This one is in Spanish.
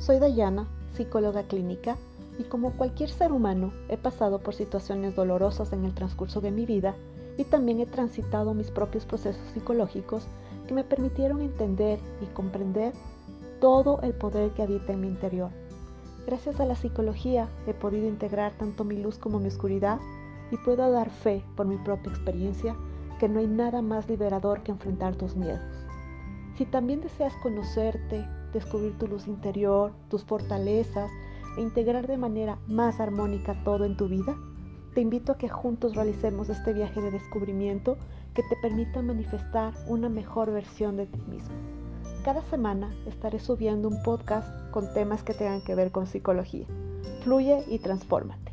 Soy Dayana, psicóloga clínica, y como cualquier ser humano he pasado por situaciones dolorosas en el transcurso de mi vida y también he transitado mis propios procesos psicológicos que me permitieron entender y comprender todo el poder que habita en mi interior. Gracias a la psicología he podido integrar tanto mi luz como mi oscuridad y puedo dar fe por mi propia experiencia que no hay nada más liberador que enfrentar tus miedos. Si también deseas conocerte, descubrir tu luz interior, tus fortalezas e integrar de manera más armónica todo en tu vida, te invito a que juntos realicemos este viaje de descubrimiento que te permita manifestar una mejor versión de ti mismo. Cada semana estaré subiendo un podcast con temas que tengan que ver con psicología. Fluye y transfórmate.